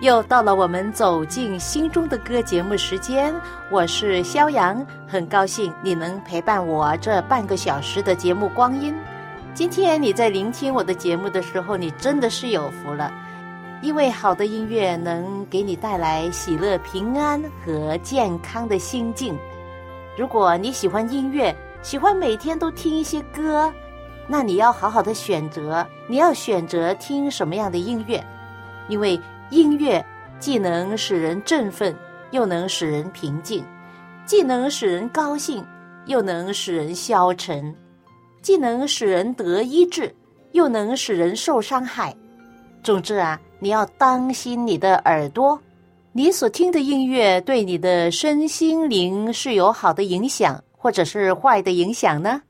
又到了我们走进心中的歌节目时间，我是肖阳，很高兴你能陪伴我这半个小时的节目光阴。今天你在聆听我的节目的时候，你真的是有福了，因为好的音乐能给你带来喜乐、平安和健康的心境。如果你喜欢音乐，喜欢每天都听一些歌，那你要好好的选择，你要选择听什么样的音乐，因为。音乐既能使人振奋，又能使人平静；既能使人高兴，又能使人消沉；既能使人得医治，又能使人受伤害。总之啊，你要当心你的耳朵，你所听的音乐对你的身心灵是有好的影响，或者是坏的影响呢？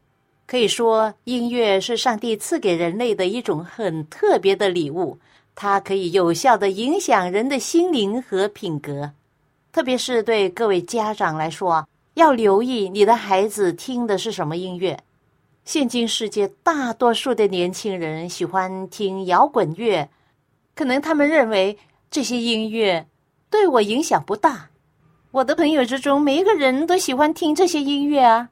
可以说，音乐是上帝赐给人类的一种很特别的礼物。它可以有效的影响人的心灵和品格，特别是对各位家长来说，要留意你的孩子听的是什么音乐。现今世界大多数的年轻人喜欢听摇滚乐，可能他们认为这些音乐对我影响不大。我的朋友之中，每一个人都喜欢听这些音乐啊，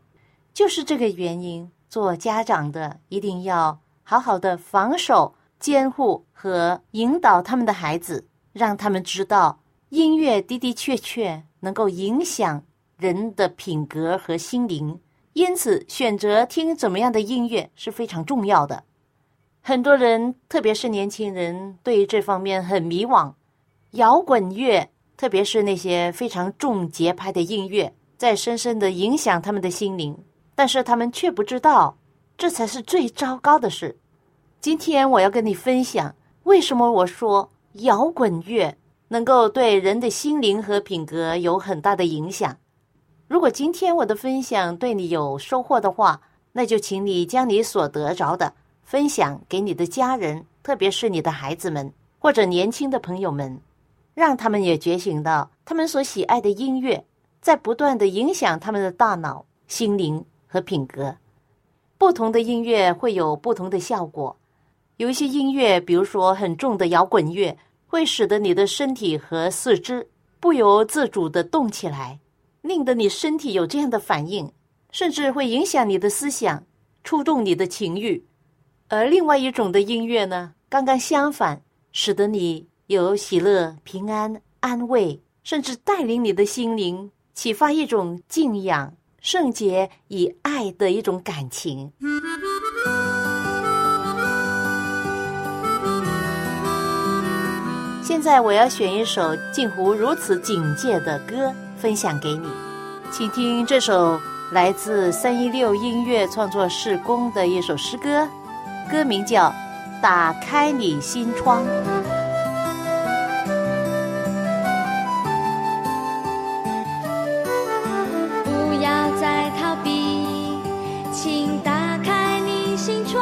就是这个原因。做家长的一定要好好的防守。监护和引导他们的孩子，让他们知道音乐的的确确能够影响人的品格和心灵。因此，选择听怎么样的音乐是非常重要的。很多人，特别是年轻人，对于这方面很迷惘。摇滚乐，特别是那些非常重节拍的音乐，在深深的影响他们的心灵。但是，他们却不知道，这才是最糟糕的事。今天我要跟你分享，为什么我说摇滚乐能够对人的心灵和品格有很大的影响。如果今天我的分享对你有收获的话，那就请你将你所得着的分享给你的家人，特别是你的孩子们或者年轻的朋友们，让他们也觉醒到他们所喜爱的音乐在不断的影响他们的大脑、心灵和品格。不同的音乐会有不同的效果。有一些音乐，比如说很重的摇滚乐，会使得你的身体和四肢不由自主的动起来，令得你身体有这样的反应，甚至会影响你的思想，触动你的情欲。而另外一种的音乐呢，刚刚相反，使得你有喜乐、平安、安慰，甚至带领你的心灵，启发一种敬仰、圣洁以爱的一种感情。现在我要选一首近乎如此警戒的歌分享给你，请听这首来自三一六音乐创作室工的一首诗歌，歌名叫《打开你心窗》。不要再逃避，请打开你数过。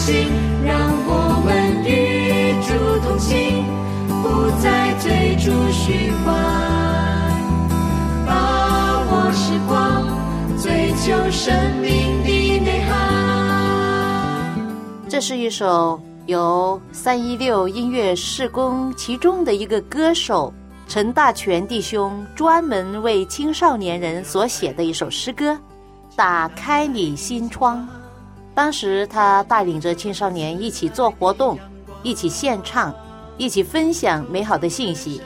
心，让我们与主同行，不再追逐虚幻，把握时光，追求生命的内涵。这是一首由三一六音乐事工其中的一个歌手陈大全弟兄专门为青少年人所写的一首诗歌《打开你心窗》。当时他带领着青少年一起做活动，一起献唱，一起分享美好的信息。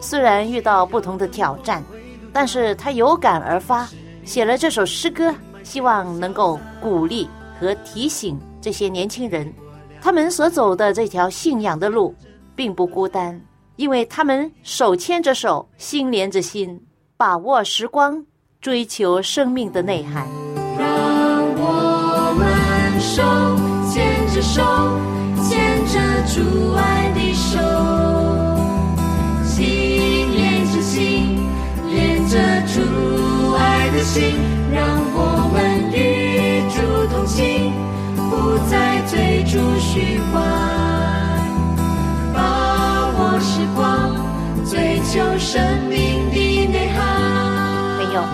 虽然遇到不同的挑战，但是他有感而发，写了这首诗歌，希望能够鼓励和提醒这些年轻人。他们所走的这条信仰的路，并不孤单，因为他们手牵着手，心连着心，把握时光，追求生命的内涵。手牵着手，牵着主爱的手，心连着心，连着主爱的心，让我们与主同行，不再追逐虚幻，把握时光，追求生命的内涵。朋友，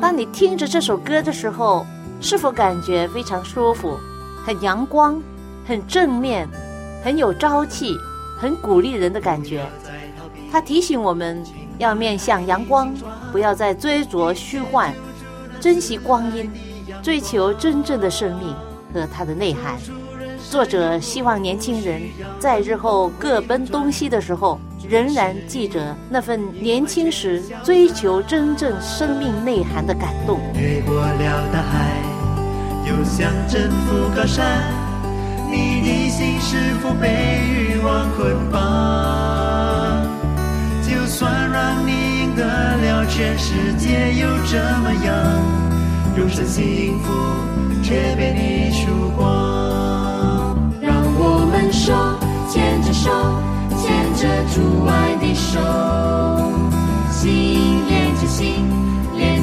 当你听着这首歌的时候，是否感觉非常舒服、很阳光、很正面、很有朝气、很鼓励人的感觉？它提醒我们要面向阳光，不要再追逐虚幻，珍惜光阴，追求真正的生命和它的内涵。作者希望年轻人在日后各奔东西的时候，仍然记着那份年轻时追求真正生命内涵的感动。越过了大海，又像征服高山，你的心是否被欲望捆绑？就算让你赢得了全世界，又怎么样？终身幸福却被你输光。让我们手牵着手，牵着主爱的手，心连着心，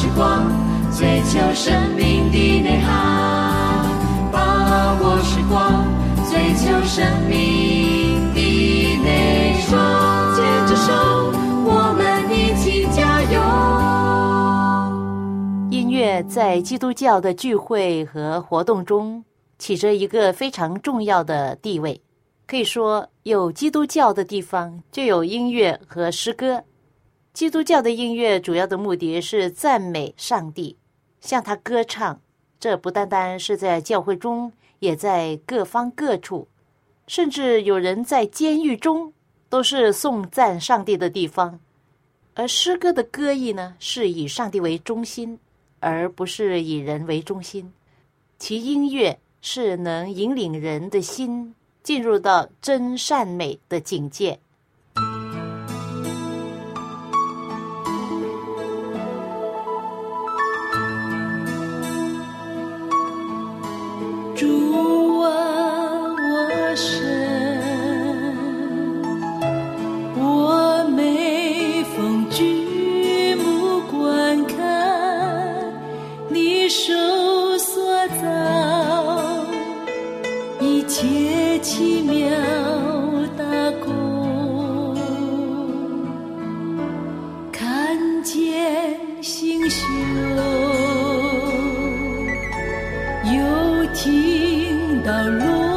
时光，追求生命的内涵。把握时光，追求生命的内涵。牵着手，我们一起加油。音乐在基督教的聚会和活动中。起着一个非常重要的地位，可以说有基督教的地方就有音乐和诗歌。基督教的音乐主要的目的是赞美上帝，向他歌唱。这不单单是在教会中，也在各方各处，甚至有人在监狱中都是颂赞上帝的地方。而诗歌的歌意呢，是以上帝为中心，而不是以人为中心。其音乐。是能引领人的心进入到真善美的境界。听到路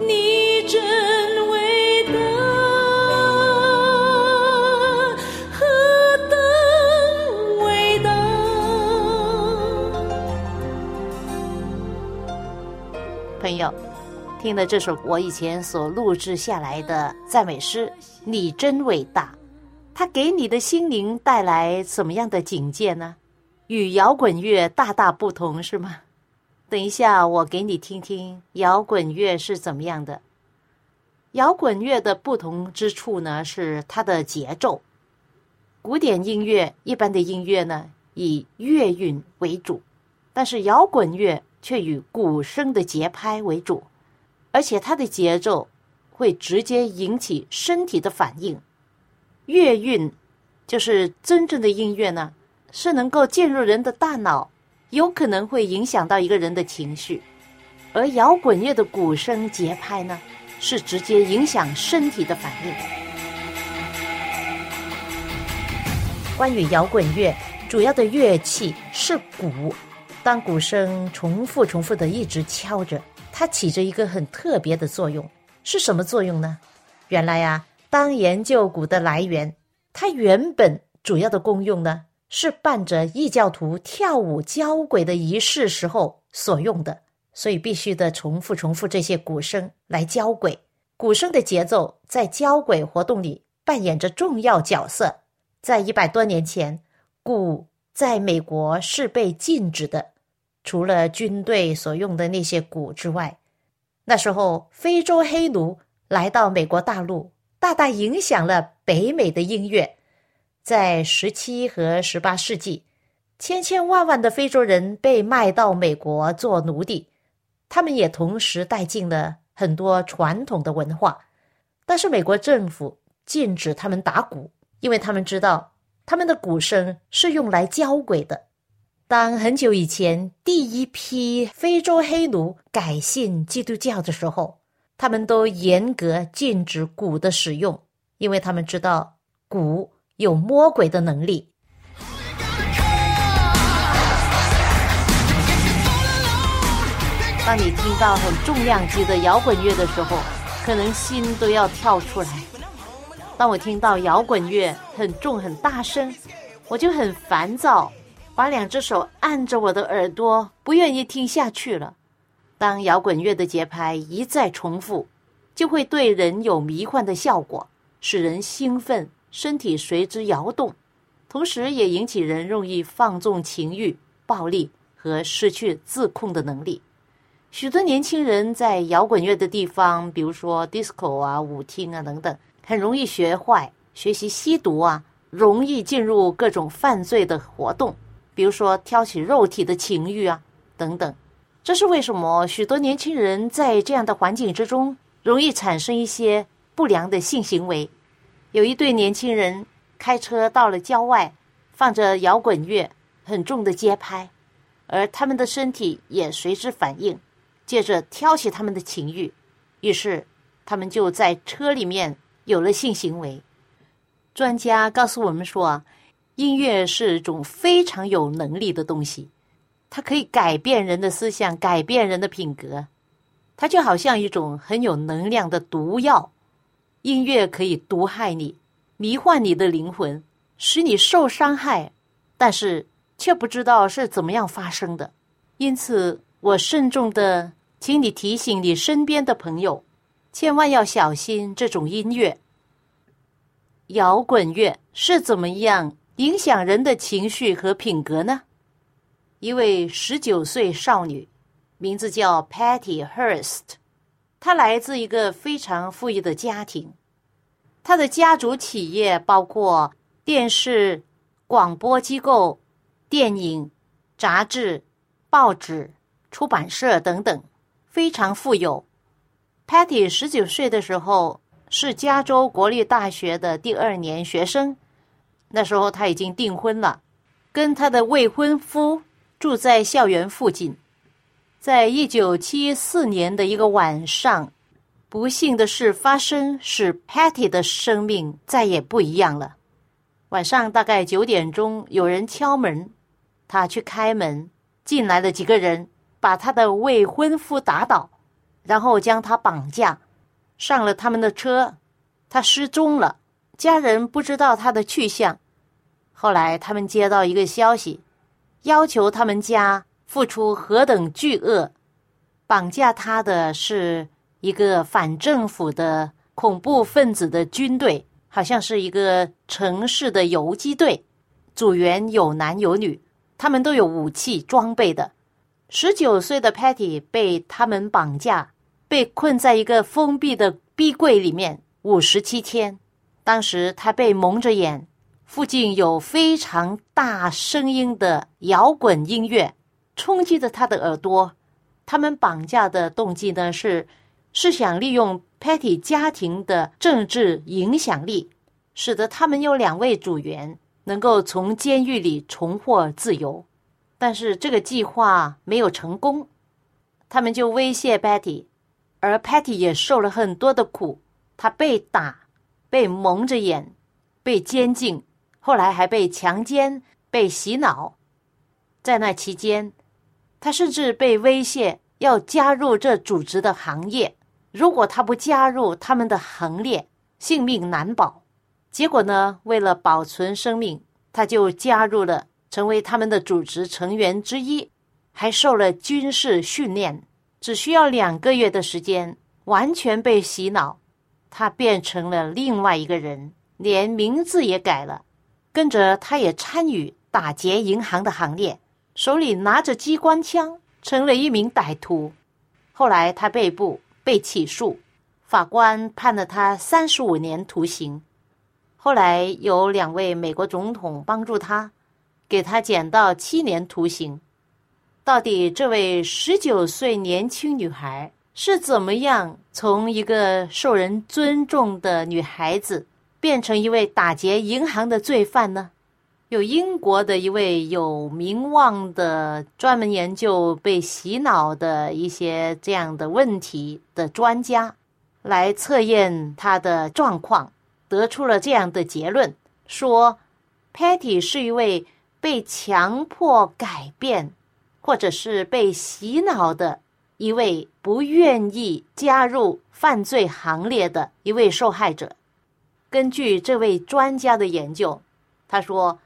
你真伟大，何等伟大朋友，听了这首我以前所录制下来的赞美诗《你真伟大》，它给你的心灵带来什么样的警戒呢？与摇滚乐大大不同，是吗？等一下，我给你听听摇滚乐是怎么样的。摇滚乐的不同之处呢，是它的节奏。古典音乐一般的音乐呢，以乐韵为主，但是摇滚乐却以鼓声的节拍为主，而且它的节奏会直接引起身体的反应。乐韵就是真正的音乐呢。是能够进入人的大脑，有可能会影响到一个人的情绪；而摇滚乐的鼓声节拍呢，是直接影响身体的反应。关于摇滚乐，主要的乐器是鼓。当鼓声重复、重复的一直敲着，它起着一个很特别的作用。是什么作用呢？原来呀，当研究鼓的来源，它原本主要的功用呢？是伴着异教徒跳舞交鬼的仪式时候所用的，所以必须得重复重复这些鼓声来交鬼。鼓声的节奏在交鬼活动里扮演着重要角色。在一百多年前，鼓在美国是被禁止的，除了军队所用的那些鼓之外。那时候，非洲黑奴来到美国大陆，大大影响了北美的音乐。在十七和十八世纪，千千万万的非洲人被卖到美国做奴隶，他们也同时带进了很多传统的文化。但是美国政府禁止他们打鼓，因为他们知道他们的鼓声是用来交鬼的。当很久以前第一批非洲黑奴改信基督教的时候，他们都严格禁止鼓的使用，因为他们知道鼓。有魔鬼的能力。当你听到很重量级的摇滚乐的时候，可能心都要跳出来。当我听到摇滚乐很重很大声，我就很烦躁，把两只手按着我的耳朵，不愿意听下去了。当摇滚乐的节拍一再重复，就会对人有迷幻的效果，使人兴奋。身体随之摇动，同时也引起人容易放纵情欲、暴力和失去自控的能力。许多年轻人在摇滚乐的地方，比如说 disco 啊、舞厅啊等等，很容易学坏，学习吸毒啊，容易进入各种犯罪的活动，比如说挑起肉体的情欲啊等等。这是为什么？许多年轻人在这样的环境之中，容易产生一些不良的性行为。有一对年轻人开车到了郊外，放着摇滚乐，很重的节拍，而他们的身体也随之反应，接着挑起他们的情欲，于是他们就在车里面有了性行为。专家告诉我们说，音乐是一种非常有能力的东西，它可以改变人的思想，改变人的品格，它就好像一种很有能量的毒药。音乐可以毒害你，迷幻你的灵魂，使你受伤害，但是却不知道是怎么样发生的。因此，我慎重的请你提醒你身边的朋友，千万要小心这种音乐。摇滚乐是怎么样影响人的情绪和品格呢？一位十九岁少女，名字叫 Patty Hearst。他来自一个非常富裕的家庭，他的家族企业包括电视、广播机构、电影、杂志、报纸、出版社等等，非常富有。Patty 十九岁的时候是加州国立大学的第二年学生，那时候他已经订婚了，跟他的未婚夫住在校园附近。在一九七四年的一个晚上，不幸的事发生，使 Patty 的生命再也不一样了。晚上大概九点钟，有人敲门，他去开门，进来了几个人，把他的未婚夫打倒，然后将他绑架，上了他们的车，他失踪了，家人不知道他的去向。后来他们接到一个消息，要求他们家付出何等巨额，绑架他的是一个反政府的恐怖分子的军队，好像是一个城市的游击队，组员有男有女，他们都有武器装备的。十九岁的 Patty 被他们绑架，被困在一个封闭的壁柜里面五十七天。当时他被蒙着眼。附近有非常大声音的摇滚音乐，冲击着他的耳朵。他们绑架的动机呢是，是想利用 Patty 家庭的政治影响力，使得他们有两位组员能够从监狱里重获自由。但是这个计划没有成功，他们就威胁 Patty，而 Patty 也受了很多的苦。他被打，被蒙着眼，被监禁。后来还被强奸、被洗脑，在那期间，他甚至被威胁要加入这组织的行业。如果他不加入他们的行列，性命难保。结果呢，为了保存生命，他就加入了，成为他们的组织成员之一，还受了军事训练。只需要两个月的时间，完全被洗脑，他变成了另外一个人，连名字也改了。跟着他也参与打劫银行的行列，手里拿着机关枪，成了一名歹徒。后来他被捕，被起诉，法官判了他三十五年徒刑。后来有两位美国总统帮助他，给他减到七年徒刑。到底这位十九岁年轻女孩是怎么样从一个受人尊重的女孩子？变成一位打劫银行的罪犯呢？有英国的一位有名望的、专门研究被洗脑的一些这样的问题的专家，来测验他的状况，得出了这样的结论：说，Patty 是一位被强迫改变，或者是被洗脑的一位不愿意加入犯罪行列的一位受害者。根据这位专家的研究，他说，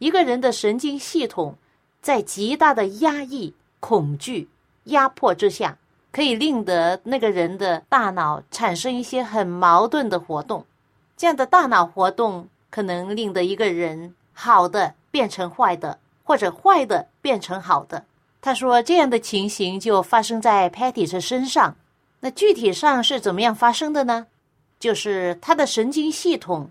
一个人的神经系统在极大的压抑、恐惧、压迫之下，可以令得那个人的大脑产生一些很矛盾的活动。这样的大脑活动可能令得一个人好的变成坏的，或者坏的变成好的。他说，这样的情形就发生在 Patty 的身上。那具体上是怎么样发生的呢？就是他的神经系统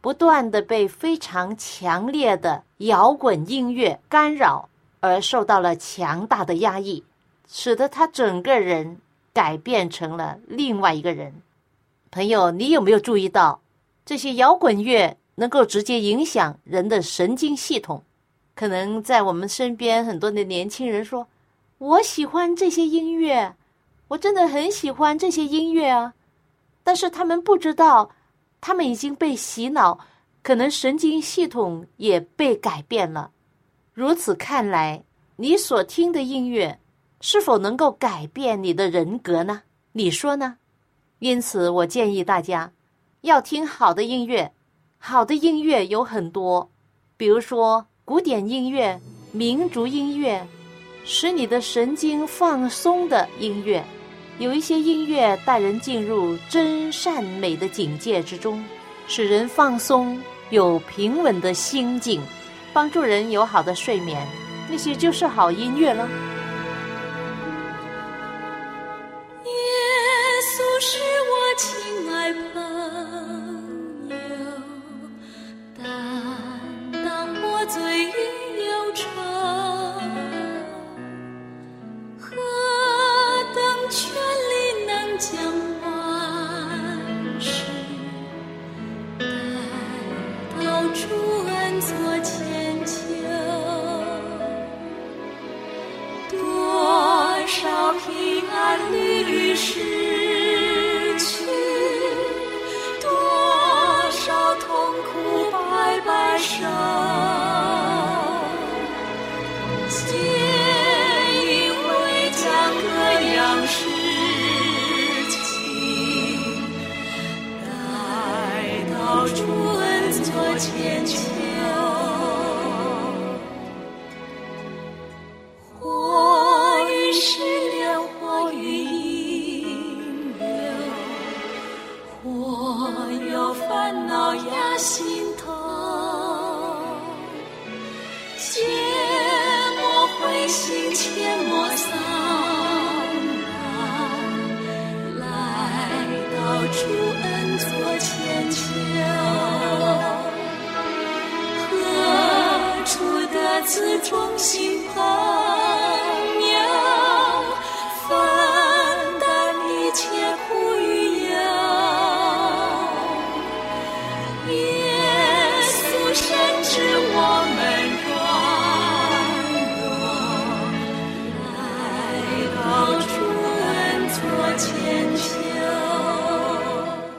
不断的被非常强烈的摇滚音乐干扰，而受到了强大的压抑，使得他整个人改变成了另外一个人。朋友，你有没有注意到这些摇滚乐能够直接影响人的神经系统？可能在我们身边很多的年轻人说：“我喜欢这些音乐，我真的很喜欢这些音乐啊。”但是他们不知道，他们已经被洗脑，可能神经系统也被改变了。如此看来，你所听的音乐是否能够改变你的人格呢？你说呢？因此，我建议大家要听好的音乐。好的音乐有很多，比如说古典音乐、民族音乐，使你的神经放松的音乐。有一些音乐带人进入真善美的境界之中，使人放松，有平稳的心境，帮助人有好的睡眠，那些就是好音乐了。耶稣深知我们该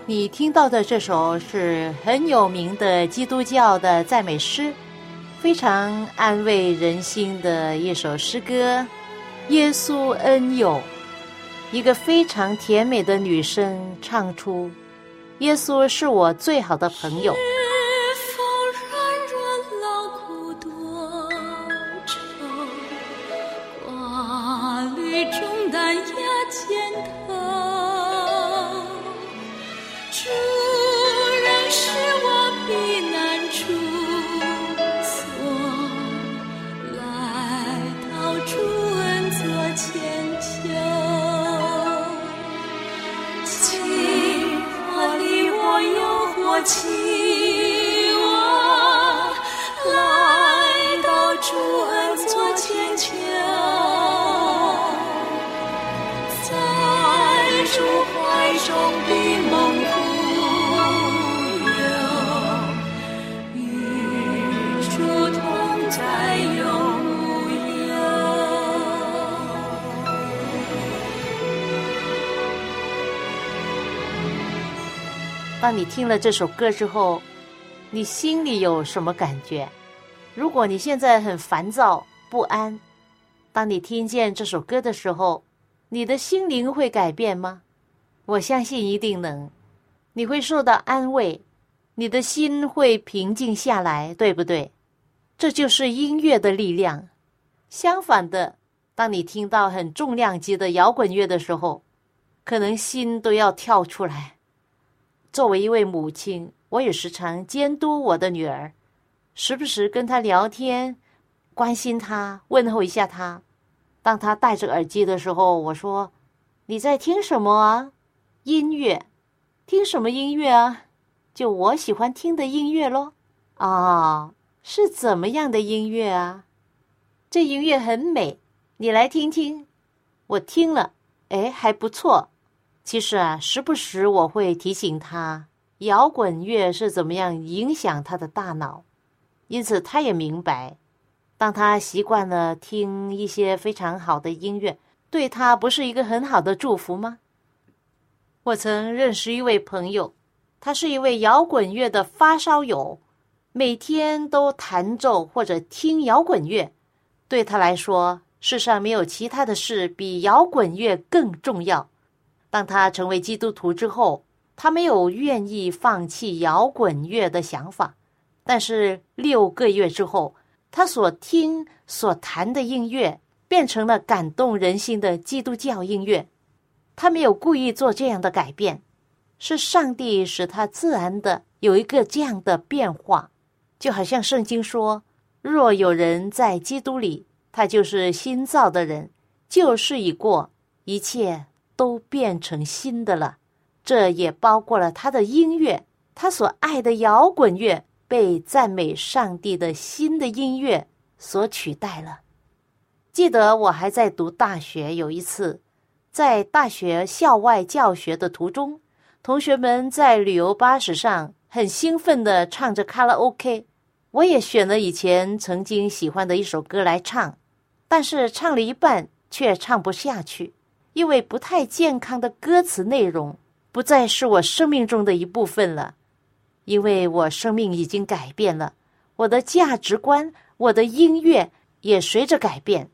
你听到的这首是很有名的基督教的赞美诗，非常安慰人心的一首诗歌。耶稣恩友，一个非常甜美的女声唱出：“耶稣是我最好的朋友。”情。当你听了这首歌之后，你心里有什么感觉？如果你现在很烦躁不安，当你听见这首歌的时候，你的心灵会改变吗？我相信一定能，你会受到安慰，你的心会平静下来，对不对？这就是音乐的力量。相反的，当你听到很重量级的摇滚乐的时候，可能心都要跳出来。作为一位母亲，我也时常监督我的女儿，时不时跟她聊天，关心她，问候一下她。当她戴着耳机的时候，我说：“你在听什么啊？音乐？听什么音乐啊？就我喜欢听的音乐咯。啊，是怎么样的音乐啊？这音乐很美，你来听听。我听了，哎，还不错。其实啊，时不时我会提醒他，摇滚乐是怎么样影响他的大脑，因此他也明白，当他习惯了听一些非常好的音乐，对他不是一个很好的祝福吗？我曾认识一位朋友，他是一位摇滚乐的发烧友，每天都弹奏或者听摇滚乐，对他来说，世上没有其他的事比摇滚乐更重要。当他成为基督徒之后，他没有愿意放弃摇滚乐的想法，但是六个月之后，他所听所弹的音乐变成了感动人心的基督教音乐。他没有故意做这样的改变，是上帝使他自然的有一个这样的变化，就好像圣经说：“若有人在基督里，他就是新造的人，旧事已过，一切。”都变成新的了，这也包括了他的音乐，他所爱的摇滚乐被赞美上帝的新的音乐所取代了。记得我还在读大学，有一次在大学校外教学的途中，同学们在旅游巴士上很兴奋的唱着卡拉 OK，我也选了以前曾经喜欢的一首歌来唱，但是唱了一半却唱不下去。因为不太健康的歌词内容不再是我生命中的一部分了，因为我生命已经改变了，我的价值观、我的音乐也随着改变。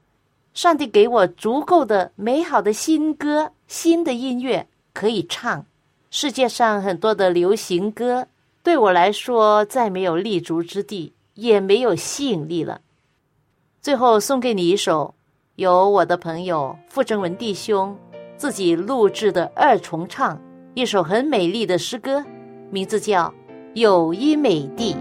上帝给我足够的美好的新歌、新的音乐可以唱。世界上很多的流行歌对我来说再没有立足之地，也没有吸引力了。最后送给你一首。由我的朋友傅正文弟兄自己录制的二重唱一首很美丽的诗歌，名字叫《友谊美地。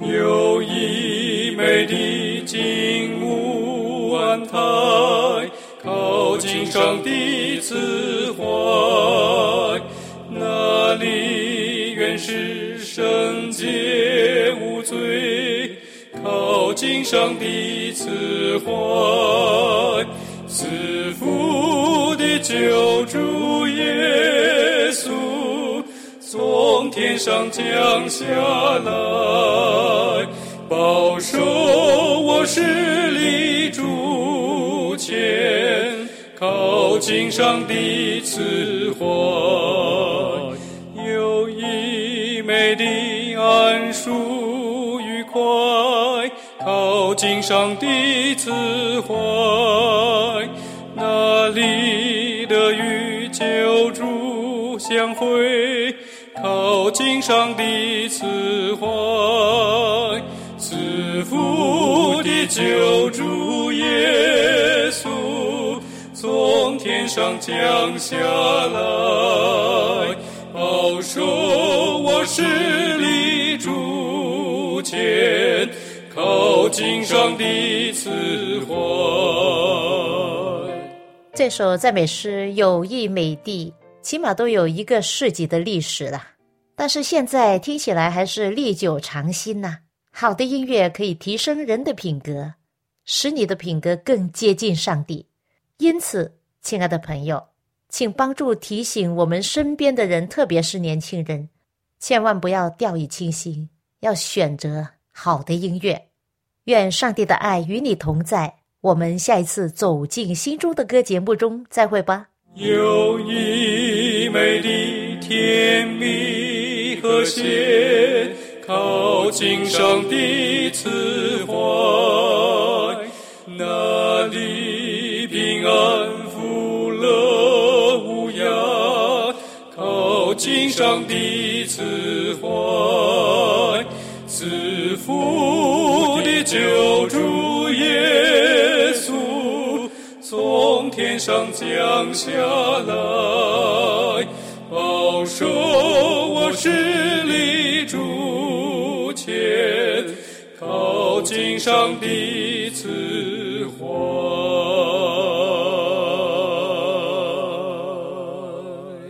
友谊美地金屋安泰，靠近上帝慈怀，那里原是圣洁无，靠近上帝慈怀，赐福的救主耶稣。从天上降下来，保守我势力主权，靠近上帝慈怀，有一美的安舒愉快，靠近上帝慈怀，那里的与救主相会。靠近上帝慈怀，赐福的救主耶稣从天上降下来，今生的慈怀。这首赞美诗《有意美地》，起码都有一个世纪的历史了。但是现在听起来还是历久常新呐。好的音乐可以提升人的品格，使你的品格更接近上帝。因此，亲爱的朋友，请帮助提醒我们身边的人，特别是年轻人，千万不要掉以轻心，要选择好的音乐。愿上帝的爱与你同在。我们下一次走进心中的歌节目中再会吧。有一美丽甜蜜和谐，靠近上帝慈怀，那里平安福乐无涯，靠近上帝慈怀，赐福救主耶稣从天上降下来，保守我势力主权，靠近上帝赐